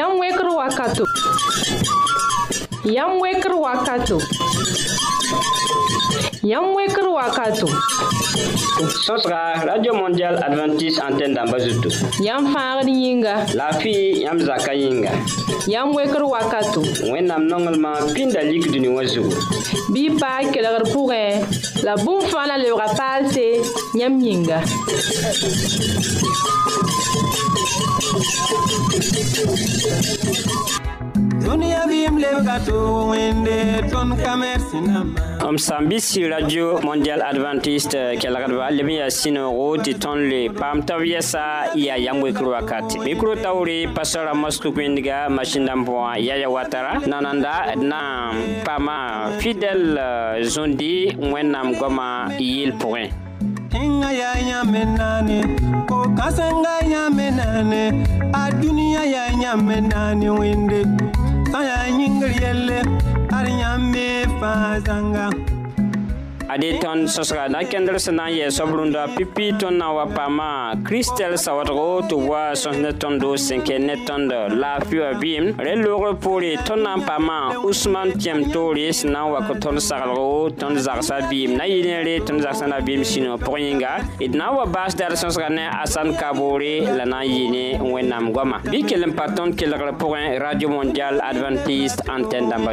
Yam wekr wakato. Yam wekr wakatu. Yam Sosra, Radio Mondial Adventist Antenne d'ambazutu Yam fangr yinga. La fi yam zaka yinga. Yam wekr wakato. Wennam nongalma pindalik duni wazugo. Bi pa kelegr pourin. La boum fana le rapal se yam yinga. sãn sambisi radio mondial adventist eh, kelgdba leb n yaa sɩnego tɩ tõnd le paam tab yɛsa yaa yam wekr wakat mikro taoore pasara amos kuk-wẽndga masin wã yaya watara nananda d na n paama fidɛl eh, zũndi wẽnnaam goamã yɩɩl pʋgẽ hinga ya nyamenane ko kasanga nyamenane a duniya ya nyamenane wende, saya nyingriele ar nyame fazanga ade tõnd sõsga na kẽndr sẽn na n yɛɛ soab rũndã pipi tõnd na n wa paama kiristɛl sawadgo tɩ wa sõs ne tõndo sẽn kẽer ne tõnd laafɩ wã vɩɩm rẽ loogr poore tõnd na n usman tẽm toore sẽn na n wak tõnd saglgo tõnd tõnd zagsã na sĩno pʋgẽ na wa baas dar sõsga asan kaboore la na n yɩ ne wẽnnaam goamã bɩ kell radio mondial adventiste antenne dãmbã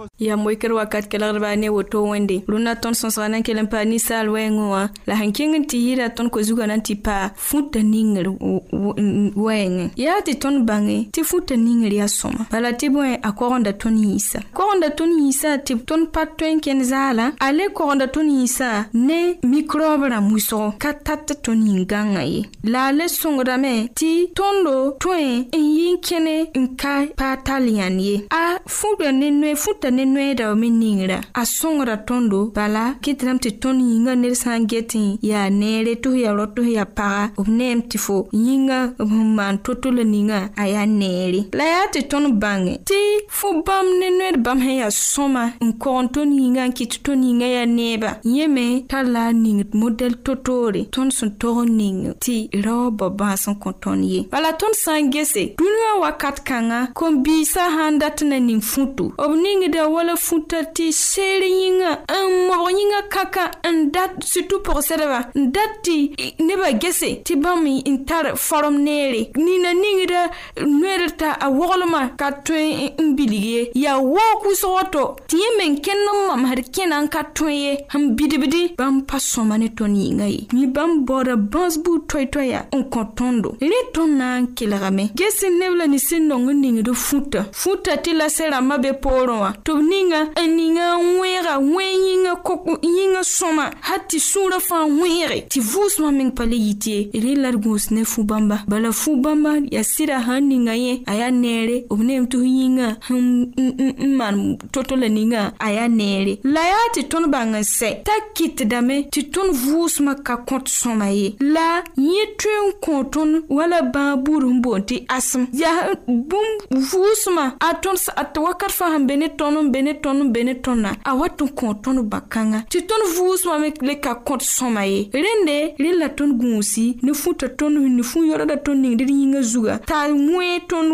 yaa moekr wakat kelgdbã ne woto wẽnde rũndã tõnd sõsgã na n kell n paa ninsaal wɛɛngẽ wã la sẽn kẽng n tɩ yɩɩda tõnd ko-zugã nan tɩ paa fũta ningr wɛɛngẽ yaa tɩ tõnd bãnge tɩ fũta ningr yaa sõma bala tɩ bõe a kogenda tõnd yĩnsã kogenda tõnd yĩnsã tɩ tõnd pa tõe n kẽnd zaala ale kogenda tõnd yĩnsã ne mikrob rãmb wʋsgo ka tat tõnd yĩn-gãngã ye la a le sõngdame tɩ tõndo tõe n yɩ n kẽne n ka paa tall yãnd ye a fũta ne noe fũta ne noɛɛda me ningrã a sõngra tõndo bala kɩt rãmb tɩ tõnd yĩngã ned sã n get n yaa neere tɩ f yaa rao tɩ f yaa paga b neem tɩ fo yĩngã b sẽn maan to-to la ningã a yaa neere la yaa tɩ tõnd bãnge tɩ fo bãmb ne noɛd bãmb sẽn yaa sõma n kogn tõnd yĩngã n kɩt tõnd yĩngã yaa neebã yẽ me tar la a ning modɛl to-toore tõnd sẽn tog n ning tɩ rao ba-bãa sẽn kõ tõnd ye bala tõnd sã n gese dũniyã wakat kãngã kom-biisã sã n dat n na ning fũtu b ningda ya wala fũta tɩ seer yĩngã n mobg yĩngã kaka n dat surtout pʋgsɛdbã n dat tɩ nebã gese tɩ bãmb n tar form neere nina ningda noɛd t'a a woglmã ka tõe n bilg ye yaa waoog wʋsg woto tɩ yẽ me n kẽnd n mamsd kẽna n ka tõe ye sẽn bidbdi bãmb pa sõma ne tõnd yĩngã ye mi bãmb baooda bãns buud toɛy-toɛya n kõ tõndo rẽ tõnd na n kelgame ges neb la nins n nong n ningd fũta fũta tɩ la sẽn rãmbã be poorẽ wã tɩ b ninga a e ninga n wẽega wẽ yĩngã kok yĩngã sõma hat tɩ sũurã fãa wẽege tɩ vʋʋsmã meng pa le yit ye rẽ la d gũus ne fu bãmba bala fu bãmba yaa sɩda sãn ninga yẽ a yaa neere b neem tɩ f yĩngã n maan to-to la ninga a yaa neere la yaa tɩ tõnd bãng n sɛ t'a kɩtdame tɩ tõnd vʋʋsmã ka kõt sõma ye la yẽ tõe n kõ tõnd wala bãa buud sẽn boond tɩ asem yaa bũmb vʋʋsmã a tõnd a wakat fãa sẽn be ne tõnd tõnd be ne tõnd n be ne tõndã a wa tɩ n kõ tõnd bã-kãngã tɩ tõnd vʋʋsmã me le ka kõt sõma ye rẽnde rẽ la tõnd gũusi ne fũta tõnd ne fũ yoodã tõnd ningd d yĩngã zugã t'a wẽ tõnd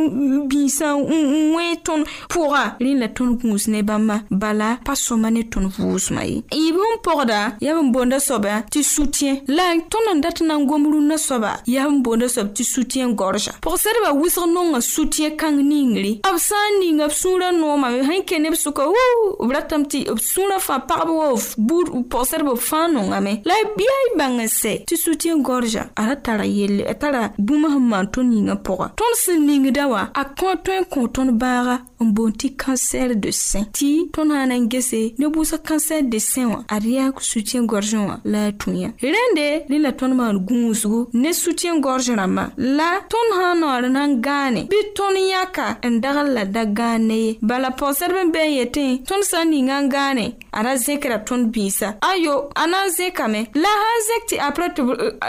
bĩisã n wẽ tõnd pʋga rẽ la tõnd gũus ne bãmbã bala pa sõma ne tõnd vʋʋsmã ye yɩb n pʋgda yaa n boonda soaba tɩ sutien la tõnd n dat n na n gom rũndã soaba yaa n boonda soab tɩ sutien gorza pʋgsdbã wʋsg nonga sutien kãng ningre b sã n ning b sũurã noomame sẽn kẽ neb sʋka wuu b ratame tɩ b sũurã fãa pagb wa buud pɔgsdb fãa nongame la b yaa y bãng n sɛ tɩ sutien gorgã a ra tara yelle a tara bũmb sẽn maan tõnd yĩngã pʋga tõnd sẽn ningda wa a kõ tõe n kõ tõnd baaga n boond tɩ kansɛr de sẽ tɩ tõnd sã na n gese ne busa kansɛr de sẽ wã ad yaa sutien gorgẽ wã la a tũyã rẽnde rẽ la tõnd maan gũusgu ne sutien gorge rãmbã la tõnd sã n noor na n gãane bɩ tõnd yãka n dagl la da gãan ne ye bala pɔgsdb n be ye yetẽ tõnd sã n ninga n gãane a ra zẽkra tõnd biisã ayo a eh, na n zẽkame la sãn zẽk tɩ aprã tɩ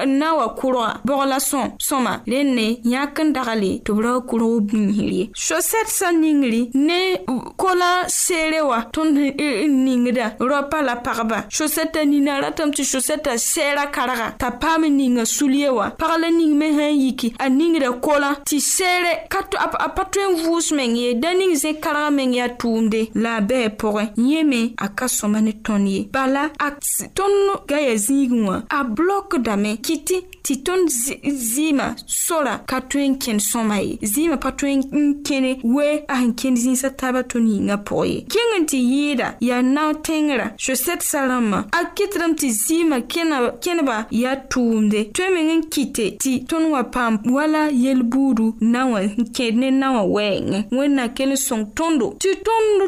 n na n wa kʋrga bɔg la sõ sõma rẽnd ne yãk n dagle tɩ b ra kʋrg b bĩisr ye sosɛt sã ningri ne kola seere wa tõnd n eh, ningda raopa la pagba so-sɛta nina ratame tɩ so sɛɛra karga t'a paam n ninga sul ye wa pag la ning me sãn yiki a ningda kola tɩ seere a pa tõe n vʋʋs meng ye da ning zẽ-karga meng yaa tʋʋmde ye la a bɛɛ pʋgẽ yẽ me a ka sõma ne tõnd ye bala a tõnd gaya zĩigẽ wã a blokdame kɩtɩ tɩ tõnd zɩɩmã sora ka tõe n kẽnd sõma ye zɩɩmã pa tõe n kẽne we a sẽn kẽnd zĩisã taabã tõnd yĩngã pʋgẽ ye kẽng n tɩ yɩɩda yaa nao tẽngrã sosɛd sã rãmbã a kɩtdame tɩ zɩɩmã kẽnebã yaa tʋʋmde tõe meng n kɩte tɩ tõnd wã paam wala yel-buudu na wã n kẽed ne na wã wɛɛngẽ wẽnnaam kell n sõng tõndo tɩ tõnd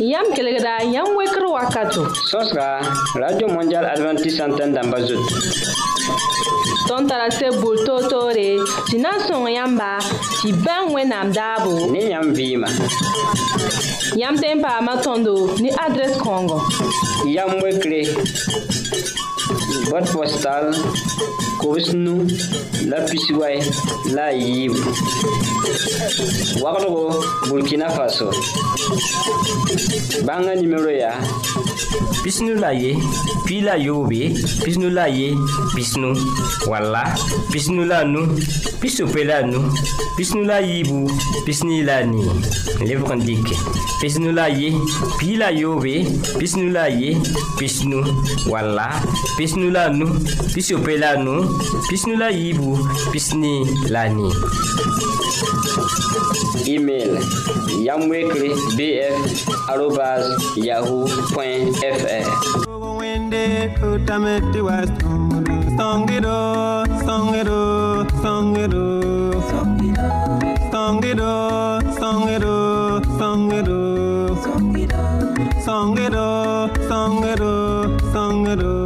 Yam kelegda, yam wekro wakato. Sos ka, Radio Mondial Adventist Santen damba zot. Ton tarase boul to to re, si nan son yamba, si ben we nam dabo. Ne yam vima. Yam tempa matondo, ni adres kongo. Yam wekre, bot postal, kobs nu la pisiway la a yiibu wagdgo burkina faso bãngã nimero yaa pisnu la ye pii la yoob ye pisnu la ye pisnu walla pisnu la nu pisope la nu pisnu la yiibu pisni la nii lebg n dɩke pisnu la ye pii la yoob ye pisnu la ye pisnu walla pisnu la nu pisope la nu Pisnula ibu, pisni lani. Email yamwekri bf arobas yahoo.fr Songido, songido, songido, songido, songido, songido, songido, songido, songido.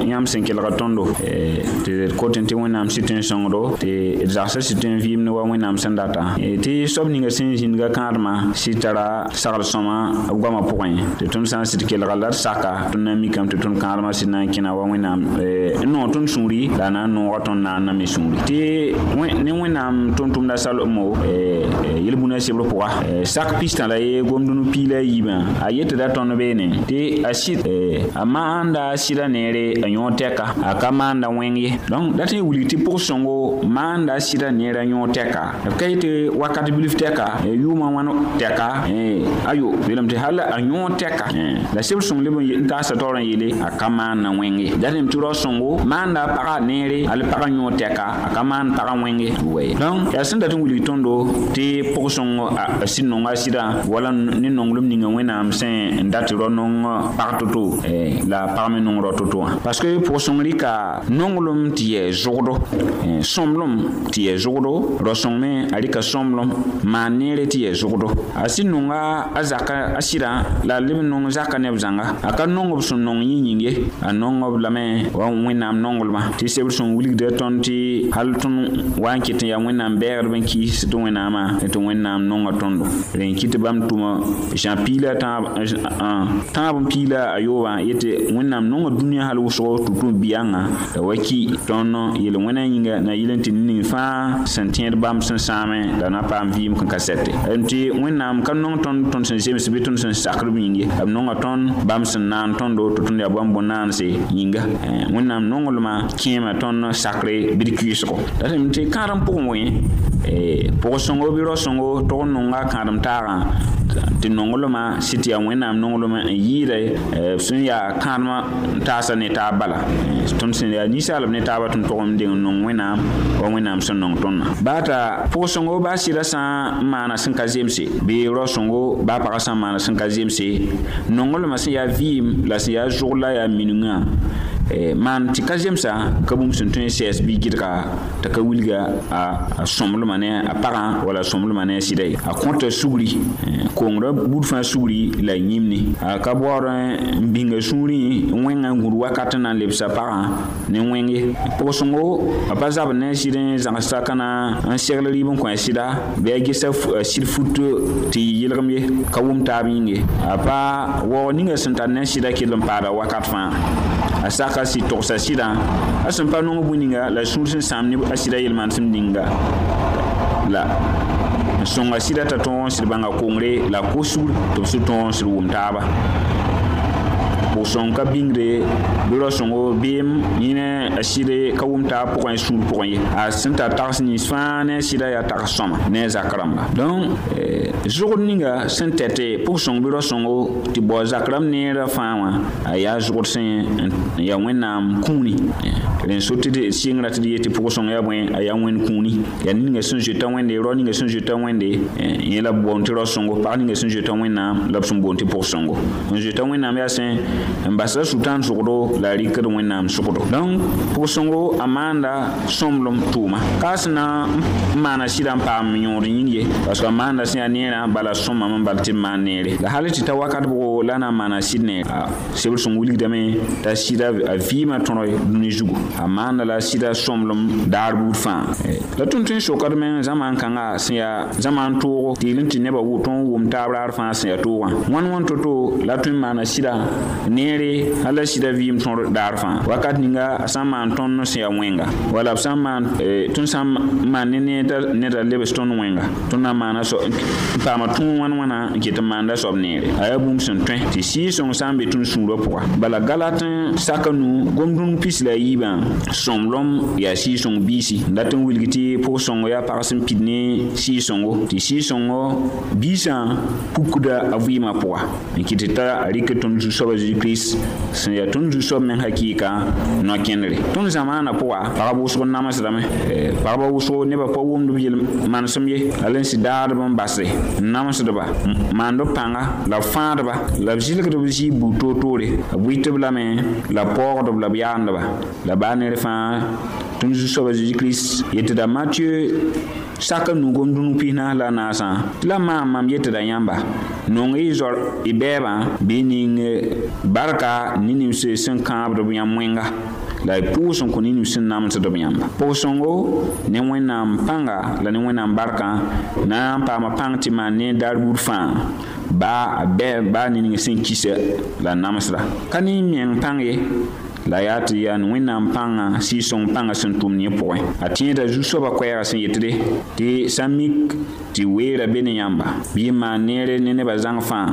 yam sen ke lra ton e, do. Te kotente wè nam siten son do, te zase siten vye mne wè wè nam sen data. E, te sop ninge senjin gwa kandma, sitara, saral sonman, wè mwa pouwen. Te ton san siten ke lra lart sakka, ton nan mikam te ton kandma, siten nan kena wè wè nam. E, non ton soumri, nan nan non raton nan nanme soumri. Te wè, nen wè nam ton ton da sal omo, e, e, elboune se blopwa. Sak pistan la ye, gom dono pile yiben, ayet da ton be nè. Te asit, e, a man an da asit anere tɩ yõ tɛka a ka maanda wẽng ye donc dat n wilg tɩ pʋg-sõngo maanda sɩda neera yõ tɛka b ka yetɩ wakat bilf tɛka yʋʋmã wãn tɛka ayo yeelame tɩ hal a yõ tɛka e, la seb sõng leb n taasa taoor n yeele a ka maanda wẽng ye dat yem tɩ rao sõngo maanda pagã neere al pagã yõ tɛka a ka maan pagã wẽng ye donc yaa sẽn dat n wilg tõndo tɩ pʋg-sõng a sɩd nonga sɩdã wala ne nonglem ninga wẽnnaam sẽn n dat rao nong pag to-to la pag me nong rao to-to wã parce que pʋʋsõng rɩka nonglem tɩ yɛ zʋgdo sõmlem tɩ yɛ zʋgdo raosõng me a rɩka sõmlem maan a nonga la leb nong zaka neb a ka nong nong a nong b lame wa wẽnnaam nonglmã tɩ sebd sẽn wilgda tõnd tɩ hal tõnd wa n ket n yaa wẽnnaam bɛɛgdb n kiis tɩ wẽnnaamã tɩ pila nonga tõndo rẽn kɩt bãmb tʋma tan piila nonga dunya hal tʋgsgo tʋm-tũm biyaangã wa ki tõnd yel-wẽnã yĩnga na yɩl n tɩ ning fãa sẽn tẽed bãmb sẽn sãame la na paam vɩɩm kẽn ka sɛte n tɩ wẽnnaam ka nong tõnd tõnd sẽn zems bɩ tõnd sẽn sakdb yĩnge b nonga tõnd bãmb sẽn naan tõndo tɩ tõnd yaa bõe bõn-naanse yĩnga wẽnnaam nonglmã kẽema tõnd sakre bɩd kɩɩsgo la tɩ m tɩ kãad pʋgẽ wẽ eh, pʋg-sõngo bɩ rao-sõngo tog n nonga kãadem taagã tɩ nonglmã sɩ tɩ yaa wẽnnaam nonglmã n yɩɩda eh, sẽn yaa kãadmã taasa ne taab bala tõnd sẽn yaa ninsaalb ne taabã tʋm togem deng nong wẽnnaam wa wẽnnaam sẽn nong tõndã baata pʋg-sõngo baa sɩda sã n maana sẽn ka zemse bɩ rao-sõngo baa pagã sã n maana sẽn ka zemse nonglmã sẽn yaa vɩɩm la sẽn yaa zʋgla yaa minungã Eh, man, ti kajem sa, kaboum sentenye CSB gidra te kewilge a somloumanen aparan wala somloumanen sida. A konta souli, eh, kongre, boudfan souli la yimne. A kabouar mbinge souli, weng an goun wakaten nan lep sa aparan, ne weng e. Po son ou, apaz ap nan sida, jan saka nan anserle li bon kwen sida, be a gese sil foute te yil remye, kaboum tabi enge. A pa, wou, ninge senta nan sida ki lompada wakaten fan. a saka sɩ togsa sɩdã a sẽn pa nong bũ ninga la sũur sẽn sãam neb a sɩda yel-maan sẽn ninga la n sõnga sɩda t'a tõog n sɩd bãnga kongre la kosur tɩ b sʋ tõog n sɩd wʋm taaba bʋg sõng ka bĩngre bɩ ra sõngo beem yẽne a sɩd ka wʋm taa pʋgẽ sũur pʋgẽ ye a sẽn tar tags nins fãa ne a sɩda yaa tags sõma ne a zak rãmba donc zʋgd ninga sẽn tɛ tɩ pʋg sõng bɩ ra sõngo tɩ bao zak rãmb neerã fãa wã a yaa zʋgd sẽn n yaa wẽnnaam kũuni rẽn so tɩ sɩngrã tɩ d yetɩ pʋg sõng yaa bõe a yaa wẽnd kũuni yaa ninga sẽn zoeta wẽnde rao ninga sẽn zoeta wẽnde yẽ la boond tɩ ra sõngo pag ninga sẽn zoeta wẽnnaam la b sẽn boond tɩ pʋg sõngo n zoeta wẽnnaam yaa sẽn n basda sʋɩtãan sʋgdo la a rɩkd wẽnnaam sʋgdo dõnc pʋg-sõngo a maanda sõmblem tʋʋma ka sẽn na n maana sɩdã n paam yõod yĩnd ye parsk a maanda sẽn yaa neerã bala sõmam n bal tɩ d maan neere la hal eh. tɩ euh, ta wakat bʋgo la na n maana sɩd neer sebd sẽn wilgdame t'a sɩda a vɩɩmã tõrg dũni zugu a maanda la sɩda sõmblem daar buud fãa la tõnd tõe n sokdme zãmaan-kãngã sẽn yaa zãmaan toogo tɩ yɩl n tɩ nebã tõnd wʋm taab raar fãa sẽn yaa toogã wãn wãn to-to la tõe n maana sɩdã neere ala sɩda vɩɩm tõr daar fãa wakat ninga a sã n maan tõnd sẽn yaa wẽnga wala b e, sã n maan tõnd sã maan ne neda lebs tõnd wẽnga tõnd na n maana n paama tũu wãn wãna n ket n maanda soab neere a yaa bũmb sẽn tõe tɩ sɩɩsõng sã n be tõnd sũurã pʋga bala galat saka nu gomdũmb pis la yiibã sõmblem yaa sɩɩsõng biisi dat n wilg tɩ pʋg-sõngo yaa pags n pid ne sɩɩsõngo tɩ sɩɩsõngo biisã pukda a vɩɩmã pʋga n kɩt t'a rɩk tõnd zu-soabã kirist sẽn yaa tõnd zu-soab ne hakɩɩkã no-kẽndre tõnd zãmaanã pʋga pagb wʋsg n namsdame pagba wʋsgo nebã pa wʋmd b yel manesem ye hal n sɩ daadb n basde n namsdba maand b pãnga la b fãadba la b zilgd b zɩɩ bu toor-toore b wɩt b lame la paoogd b la b yaandba la baa ner fãa tõnd zu-soabã zeezi-kirist yetɩda matieu sak n nugum dũni pisnã la naasã tɩ la maam mam yetɩda yãmba nong y zor y bɛɛbã bɩ y ning barka ne nims sẽn kãabd b yãmb wẽnga la y pʋʋs n kõ ne nims sẽn namsd b yãmba pʋg-sõngo ne wẽnnaam pãnga la ne wẽnnaam barkã na n paama pãng tɩ maan ne dar-buud fãa baa baa ne ning sẽn kisa la namsda ka ne n meng pãng ye la yaa tɩ yaa wẽnnaam pãngã sɩɩsõng pãngã sẽn tʋmd yẽ pʋgẽ a tẽeda zu-soabã koɛɛgã sẽn yetde tɩ sã mik tɩ weera be ne yãmba bɩ y maan neere ne nebã zãng fãa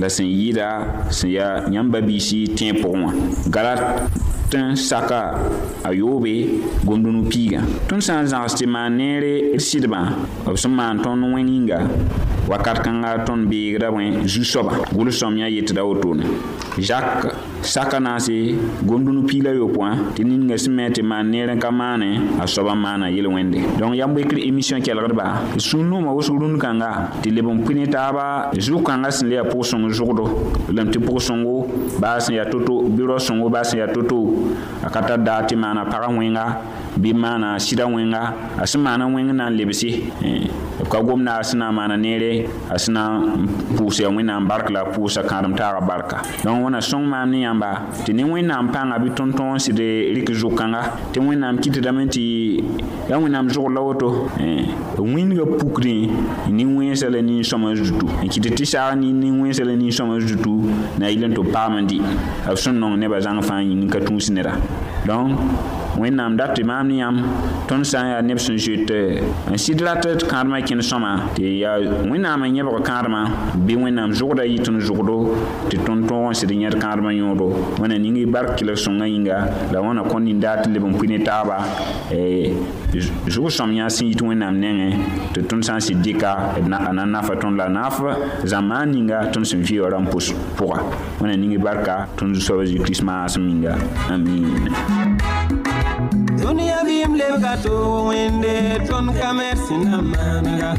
la sẽn yɩɩda sẽn yaa yãmb ba-biisi tẽ pʋgẽ wã galat tõnd saka a yoobe gomdũnu piigã tõnd sã n zãgs tɩ maan neere d sɩdbã b sẽn maan tõnd wẽn yĩnga wakat kãngã tõnd beegda bõe zu-soaba gʋl-sõam yã yetda wotone zak saka na n se gomdũnu piig la yopõã tɩ ninga sẽn me tɩ maan neer n ka maane a soaba maana yel wẽnde donc yamb wekr émission kelgdba d sũur noʋma wʋsg rũnd kãnga tɩ leb n pũ ne taaba zug-kãngã sẽn le yaa pʋg-sõng zʋgdo lame tɩ pʋg-sõngo baa sẽn yaa to-to bɩ rao-sõngo baa sẽn yaa to-to a ka tar daa tɩ maana pagã wẽnga bɩ maana sɩda wẽnga a sẽn maana wẽng na n lebse b eh, ka gomda a sẽn na n maana neere a sẽn na n pʋʋsa ya wẽnnaam bark la pʋʋsa kãadem taaga barka dõnc wẽna sõng maam ne yãmba tɩ ne wẽnnaam pãnga bɩ tõnd-tõog n sɩd rɩk zʋg-kãnga tɩ wẽnnaam kɩtdame tɩ yaa wẽnnaam zʋgr la woto eh, wĩndga pukdẽ nin-wẽensa la nin-sõma zutu n kɩt tɩ saag nin-wẽensa la nin-sõma zutu na yɩl n tɩ b paam n dɩ b sẽn nong nebã zãng fãa yĩng ka tũus nera donc wẽnnaam dat tɩ maam ne yãmb tõnd sã n yaa neb sẽn zoet n sɩd rat d kãadmã kẽnd sõma tɩ yaa wẽnnaam n yẽbg kãadmã bɩ wẽnnaam zʋgda yɩ tõnd zʋgdo tɩ tõnd tõog n sɩd yẽd kãadmã yõodo wẽna ning y bark kelg sõngã yĩnga la wãna kõn nindaa tɩ leb n pũ ne taaba zʋg-sõam yã sẽn yit wẽnnaam nengẽ tɩ tõnd sã n sɩd dɩka a na nafa tõnd la naf zãmaan ninga tõnd sẽn vɩɩ ra n pʋs pʋga wẽna ning y barka tõnd soaba zeezi kirist maasem yĩnga amiin Dunia bim lev gato wende ton kamer sinamanaga.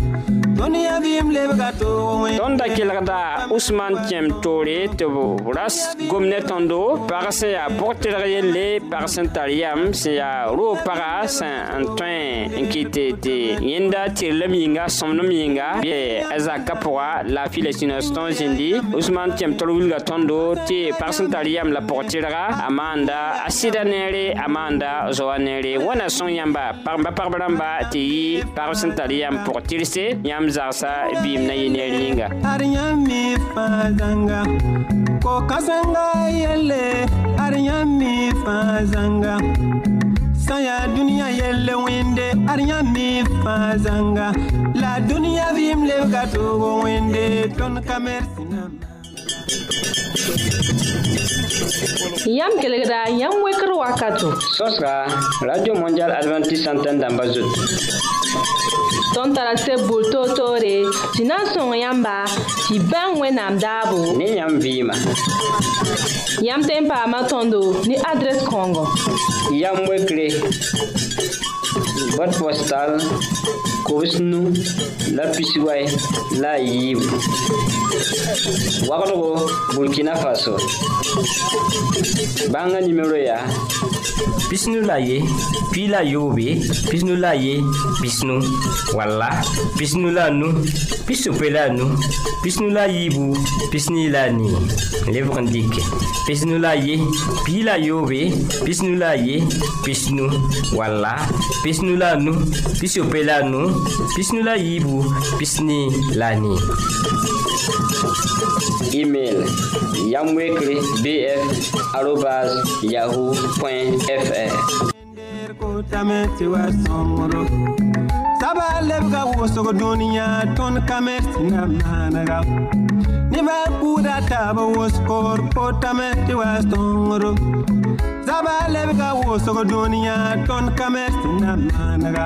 dũniyã vɩɩm lebga toogẽ tõnd da kelgda usman kẽm toore tɩ b ras gom ne tõndo pag sẽn yaa pʋg tɩrg yelle pag sẽn tar yam sẽn yaa roog paga sẽn n tõe n kɩt tɩ yẽnda tɩrlem yĩnga sõmdem yĩnga bɩ a zakã pʋga la a filastines tõnd zĩndi usman kẽm tor wilga tõndo tɩ pag sẽn tar yam la pʋg tɩrga a maanda a sɩda neere a maanda zoa neere wẽna sõng yãmba pagmba pagb rãmba tɩ yɩ pagb sẽn tar yam pʋg tɩrse yãmb zaasa bɩɩm na yɩ ne rĩnga ad yãmb mi fãa zãnga koka zãnga yelle ad yãmb mi fãa zãnga sã yaa dũniyã yelle wẽnde ad yãmb mi fãa zãnga la dũniyã vɩɩm lebga toogo wẽnde tõnd ka mersi Yam kelegra, yam wekro wakato. Sos ka, Radio Mondial Adventist Santen damba zot. tõnd tara seb bur toor-toore tɩ na n sõng yãmba tɩ bãng wẽnnaam daabo ne yãmb vɩɩma yãmb tẽn paama tõndo ne adrɛs kãongo yam wekre bot postal kobs nu la pisiway la a yiibu wagdgo burkina faso bãngã nimero yaa pisnu la ye pii la yoobe pisnu la ye pisnu walla pisnu la nu pisope la nu pisnu la yiibu pisni la nii lebg n dike pisnu la ye pii la yoobe pisnu la ye pisnu walla pisnu la nu pisope la nu पिस्नुलाई इबु पिस्नेलाई नि email yamwekre bf arobas yahoo fr saba lebga wʋsg dũniyã tõnd kame tɩ na maanega nebã buudã taaba wʋs koor kotame tɩ wa sõngro saba lebga wʋsg dũniyã tõnd kame tɩ na maanega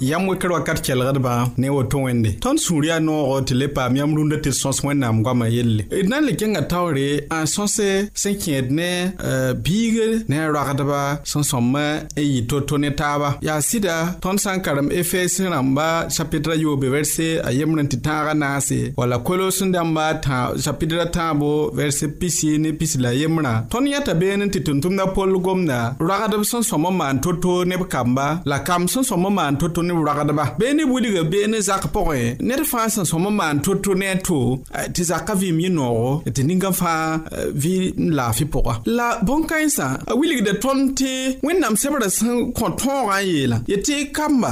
yam wekr wakat kelgdbã ne woto wẽnde tõnd sũur yaa noogo tɩ le paam yãmb rũndã tɩ d sõs wẽnnaam goamã yelle d na n le kẽngã taoore n sõs sẽn kẽed ne e, biig ne a roagdba sẽn sõm n e yɩ to-to ne taaba yaa sɩda tõnd sã n karem efes rãmba chapitra yoobe vɛrse a yembr n tɩ tãagã naase walla kolos n dãmba chapitra tãabo vɛrse pisi ne pisi la yembrã tõnd yãta been tɩ tʋm-tʋmdã pol gomda roagdb sẽn sõm n maan to-to neb ka rãmba la kam sẽn sõm n maan to-to ne ragdba bee ne wilga bee ne zak pʋgẽ ned fãa sẽn sõm n maan to-to ne a to tɩ zakã vɩɩm yɩ noogo tɩ ninga fãa vɩ n laafɩ pʋga la bõn-kãensã a wilgda tõnd tɩ wẽnnaam sebrã sẽn kõ tõogã n yeela yetɩ kamba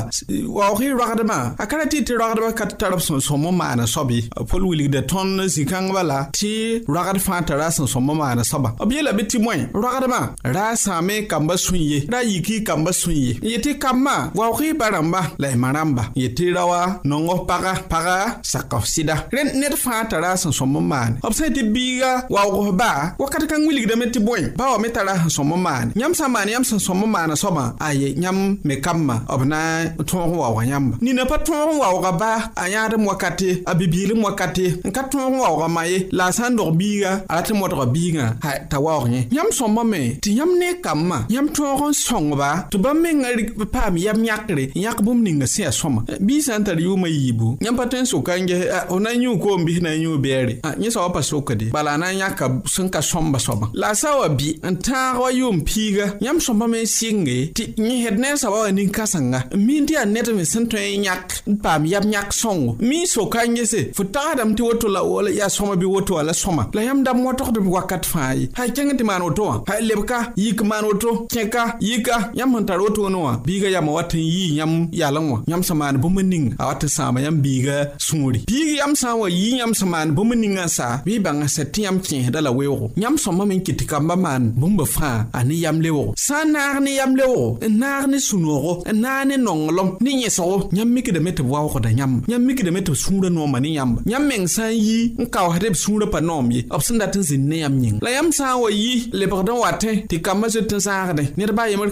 waoog y roagdmã a ka ra tɩ tɩ roagdbã ka tara b sẽn sõm n maana soabye pol wilgda tõnd zĩ-kãngbã la tɩ roagd fãa tara sẽn sõm n maana soaba b yeela be tɩ moẽ roagdmã ra a sãame kambã sũ ye ra a yiki kambã sũ ye yetɩ kambã waoogɩ ba rãmba la y ma rãmba yetɩ rawa nongo paga paga saka f sɩda rẽnd ned fãa tara sẽn sõm n maane b sẽn tɩ biiga waogsba wakat kãng wilgdame tɩ bõe ba wa me tara sẽn sõm n maane yãmb sã n maan yãmb sẽn sõm n maana soabã aye yãmb me kambã b na n tõog n waooga yãmba nina pa tõog n waooga ba a yãad m wakate a bibiil m wakate n ka tõog n waooga ma ye la a sã n dog biiga a rat n modga biigã t'a waoog yẽ yãmb sõmbame tɩ yãmb ne kambã yãmb tõog n sõngba tɩ bãmb menga rɩk b paam yab yãkre yãk bũmb ninga sẽn yaa sõma eh, bɩ sã n tar yʋʋmã yiibu yãmb pa tõe n soka n ges ah, fo na n yũu koom bɩ f na n yũu bɛɛre yẽ sa wa pa sokde bala na n yãka sẽn ka sõmba soaba la a sa wa bɩ n tãag wa yʋʋm piiga yãmb sõmba me n sɩnge tɩ yẽsd nensã wa wa nin-kãsenga n min tɩ yaa ned me sẽn tõe n yãk n paam yab yãk sõngo mi soka n gese fo tagdame tɩ woto la yaa sõma bɩ woto wã la sõma la yãmb dam wotgd b wakat fãa ye ha kẽng tɩ maan woto wã lebka yik maan woto kẽka yika yãmb sẽn tar woto wẽnd wã biiga yaa ma wat n yɩɩ yãmb yalẽ wã yãmb sẽn maan bũmb ning a wat e e n sãama yãmb biiga sũuri biig yãmb sã n wa yɩɩ yãmb sẽn maan bũmb ningã sa bɩ y bãng sɛ tɩ yãmb kẽesda la weoogo yãmb sõma me n kɩt tɩ kambã maan bũmba fãa a ne yam leoogo sã n naag ne yam leoogo n naag ne sũ-noogo n naag ne nonglem ne yẽsgo yãmb mikdame tɩ b waoogda yãmb yãmb mikdame tɩ b sũurã noomã ne yãmba yãmb meng sã n yɩ n kaoosd b sũurã pa noom ye b sẽn dat n zĩnd ne yãmb yĩng la yãmb sã n wa yɩ lebgd n watẽ tɩ kambã zoet n zãagdẽ nedbã yembr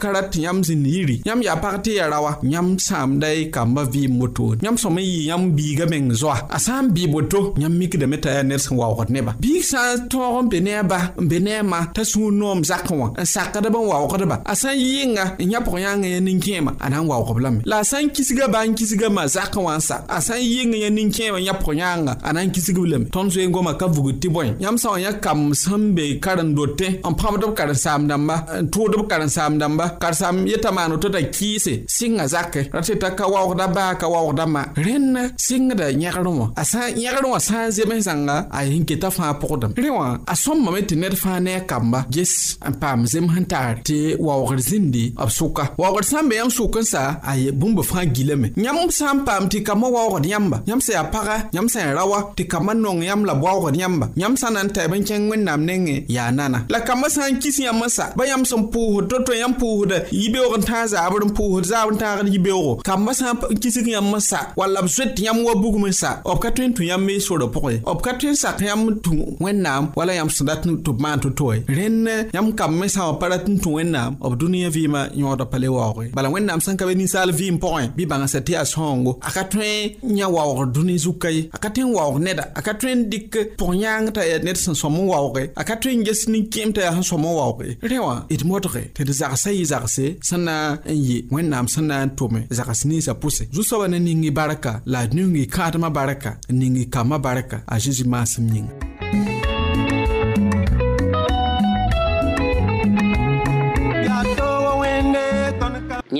ka rat tɩ yãmb yãmb yiri yãmb yaa pag tɩ yaa rawa yãmb da y kambã vɩɩm woto yãmb sõam n yɩɩ yãmb biiga meng zoa a sã n bɩ woto yãmb mikdame t'a yaa ned sẽn waoogd neba biig sã n tõog n be ne a ba n be ne a ma t'a sũur noom zakẽ wã n sakdb n waoogdba a sã n yɩɩnga n yã pʋg yãngã yaa nin-kẽemã a na n waoogb lame la a sã n kisga ba n kisga ma zakẽ wã n sa a sã n yɩɩng yã nin-kẽemã yã pʋg yãnga a na n kisg b lame tõnd zoeen goamã ka vugd tɩ bõe yãmb sã wã yã kam sẽn be karen-dotẽ n pãmdb karen-saam dãmba n tʋʋdb karen-saam dãmba karen-saam yeta maan woto t'a kiise sɩnga zake ra tɩ t'a ka waoogda baa ka waoogda ma rẽnd sɩngda yẽgrẽ wã a sã yẽgrẽ wã sã n zems zãnga a n keta fãa pʋgdame rẽ wã a sõmbame tɩ ned fãa ne a kamba ges n paam zems n taare tɩ waoogr zĩndi b sʋka waoogr sã n be yãmb sʋk n sa a ye fãa gilame yãmb sã n paam tɩ kambã waoogd yãmba yãmb sẽn yaa paga yãmb sẽn yaa rawa tɩ kambã nong yãmb la b waoogd yãmba yãmb sã na n taab n kẽng wẽnnaam nengẽ yaa nana la kambã sã n kis yãmb n sa ba yãmb sẽn pʋʋsd to-to yãmb pʋʋsda yibeoog n tã zaabr n pʋʋs d zaab n tãagd yibeoogo kambã sã n kisg yãmb n sa wall b zoet yãmb wa bugum n sa b ka tõe n tũ yãmb sorã sor pʋgẽ b ka tõe n sak yãmb tũ wẽnnaam wala yãmb sẽn dat tɩ b maan to-to ye rẽnd yãmb kambme sã wã pa rat n tũ wẽnnaam b dũniyã vɩɩmã yõoda pa le waooge bala wẽnnaam sẽn ka be ninsaal vɩɩm pʋgẽ bɩ bãngsa tɩ yaa sõongo a ka tõe n yã waoogd dũni zuka ye a ka tõe n waoog neda a ka tõe n dɩk pʋg-yãang t'a yaa ned sẽn sõm n waooge a ka tõe n ges nin-kẽem t'a yaa sẽn sõm n waooge rẽ wã d modge tɩ d zagsã yɩ zagse sẽn na n ye wẽnnaam sẽn na n tʋme zags ninsã pʋse zu-soabã ne ningi barka la a y kãadmã barka n ning-y kambã barka a zeezi maasem yĩnga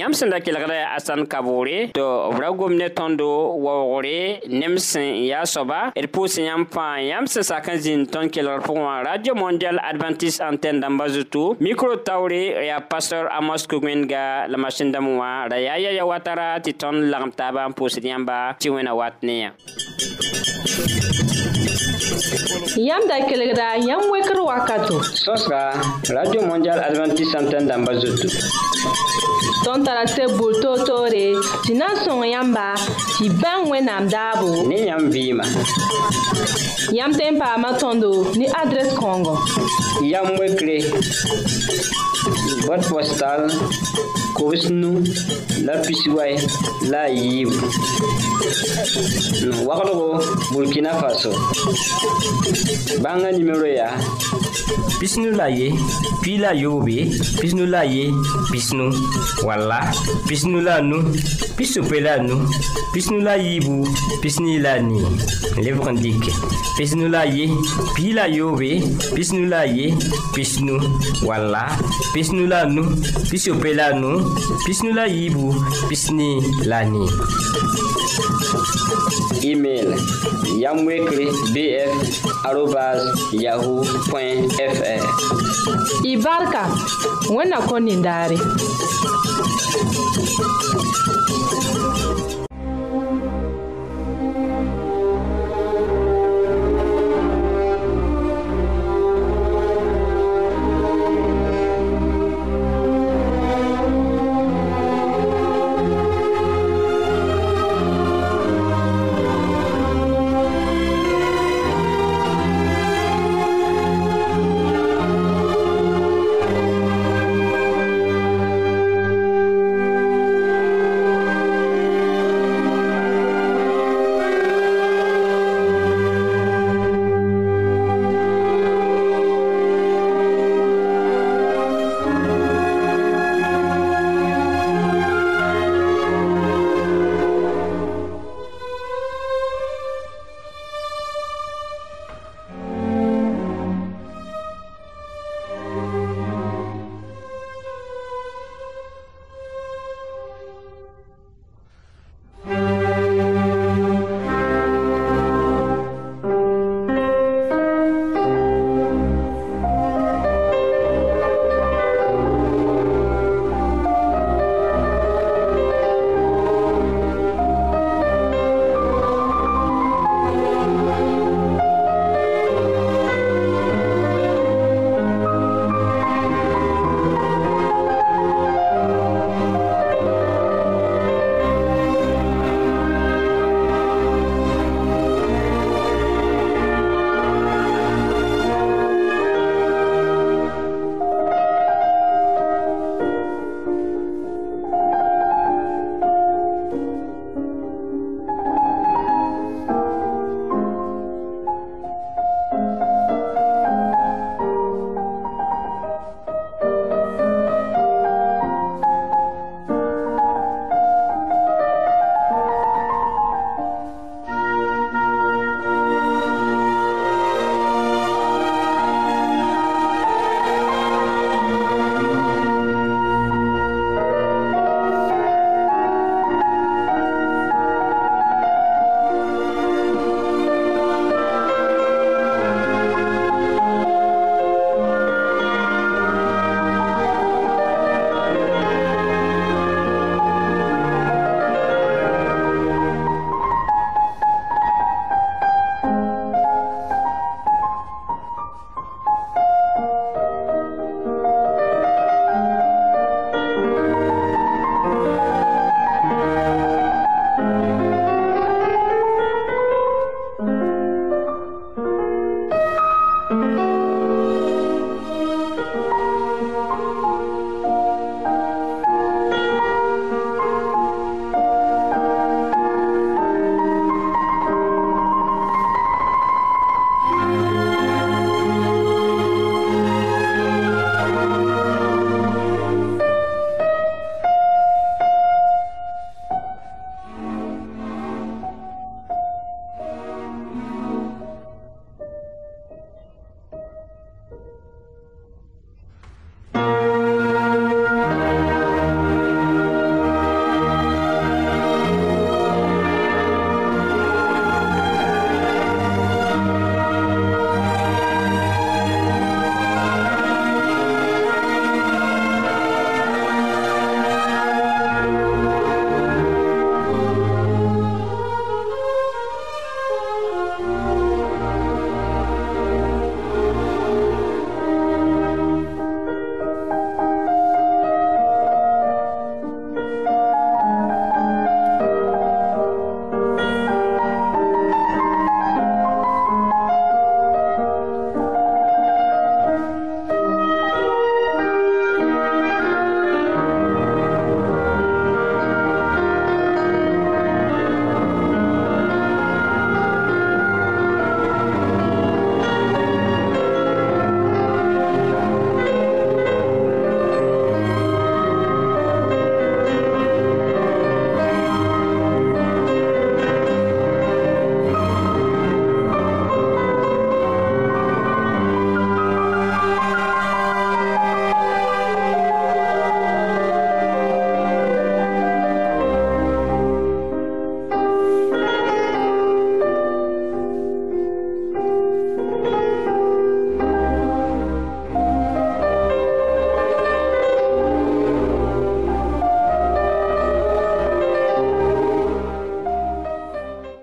yãmb sẽn da kelgd asan kaboore tɩ b ra gom ne tõndo waoogre nems sẽn yaa soaba d pʋʋs yãmb fãa yãmb sẽn sak n zĩnd tõnd kelgr pʋgẽ radio mondial adventiste antenne dãmbã zutu micro taoore ya yaa pastor amos kugwẽnga la machine dãmb wã ra yaa yaya ya watara tɩ tõnd lagem taabã n pʋʋsd yãmba tɩ wẽna wat ne Yam da kelegra, yam wekro wakato. Sos Radio Mondial Adventist Anten damba zotou. tõnd tara tebul toor-toore tɩ na n sõng yãmba tɩ bãng wẽnnaam daabo ne yãmb vɩɩma yãmb tẽn paama tõndo ne adrɛs kãongo yam wekre bot postal kobs nu la pisiway la a yiib wagdgo burkina faso bãngã nimero yaa pisnu la ye pi la yoobe pisnu la ye pisnu wala pisnu la nu pisope la nu pisnu la yiibu pisni la nii lebg n dike pisnu la ye pi la yoobe pisnu la ye pisnu wala pisnu la nu pisope la nu pisnu la yiibu pisni la ni email yamwekre bf arobas yahoo fr y barka wẽnna kõ nindaare